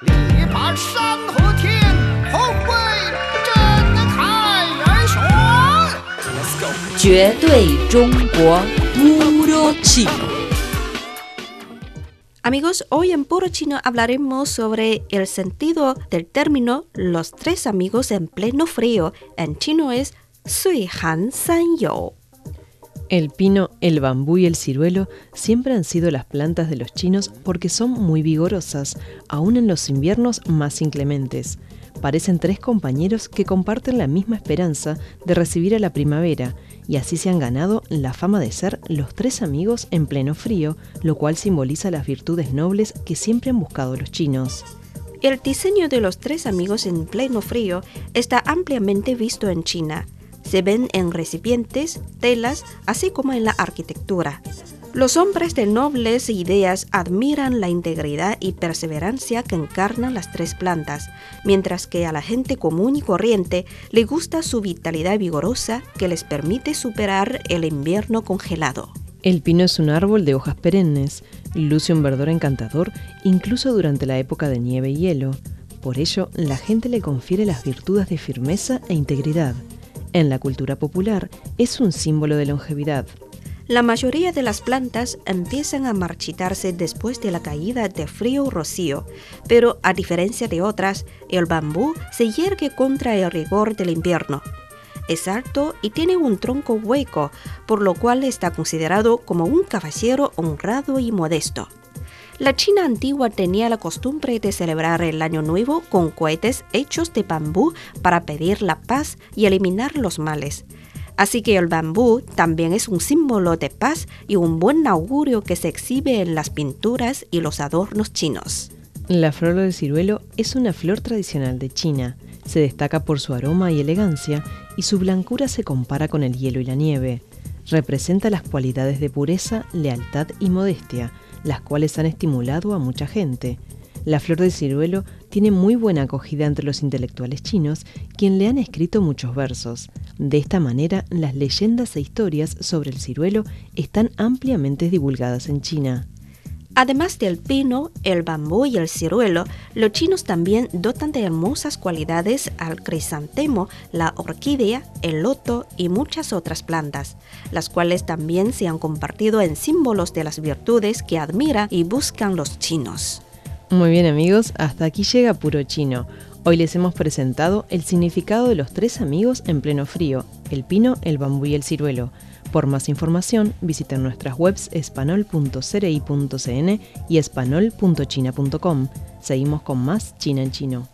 力拔山河天，后会真开元玄。Let's go。绝对中国 puro chino. Amigos, hoy en Puro Chino hablaremos sobre el sentido del término los tres amigos en pleno frío. En chino es Sui Han San You. El pino, el bambú y el ciruelo siempre han sido las plantas de los chinos porque son muy vigorosas, aún en los inviernos más inclementes. Parecen tres compañeros que comparten la misma esperanza de recibir a la primavera, y así se han ganado la fama de ser los tres amigos en pleno frío, lo cual simboliza las virtudes nobles que siempre han buscado los chinos. El diseño de los tres amigos en pleno frío está ampliamente visto en China. Se ven en recipientes, telas, así como en la arquitectura. Los hombres de nobles ideas admiran la integridad y perseverancia que encarnan las tres plantas, mientras que a la gente común y corriente le gusta su vitalidad vigorosa que les permite superar el invierno congelado. El pino es un árbol de hojas perennes, luce un verdor encantador incluso durante la época de nieve y hielo. Por ello, la gente le confiere las virtudes de firmeza e integridad. En la cultura popular es un símbolo de longevidad. La mayoría de las plantas empiezan a marchitarse después de la caída de frío o rocío, pero a diferencia de otras, el bambú se yergue contra el rigor del invierno. Es alto y tiene un tronco hueco, por lo cual está considerado como un caballero honrado y modesto. La China antigua tenía la costumbre de celebrar el Año Nuevo con cohetes hechos de bambú para pedir la paz y eliminar los males. Así que el bambú también es un símbolo de paz y un buen augurio que se exhibe en las pinturas y los adornos chinos. La flor del ciruelo es una flor tradicional de China. Se destaca por su aroma y elegancia y su blancura se compara con el hielo y la nieve. Representa las cualidades de pureza, lealtad y modestia, las cuales han estimulado a mucha gente. La flor del ciruelo tiene muy buena acogida entre los intelectuales chinos, quien le han escrito muchos versos. De esta manera, las leyendas e historias sobre el ciruelo están ampliamente divulgadas en China. Además del pino, el bambú y el ciruelo, los chinos también dotan de hermosas cualidades al crisantemo, la orquídea, el loto y muchas otras plantas, las cuales también se han compartido en símbolos de las virtudes que admira y buscan los chinos. Muy bien amigos, hasta aquí llega Puro Chino. Hoy les hemos presentado el significado de los tres amigos en pleno frío, el pino, el bambú y el ciruelo. Por más información, visiten nuestras webs espanol.cri.cn y espanol.china.com. Seguimos con más China en Chino.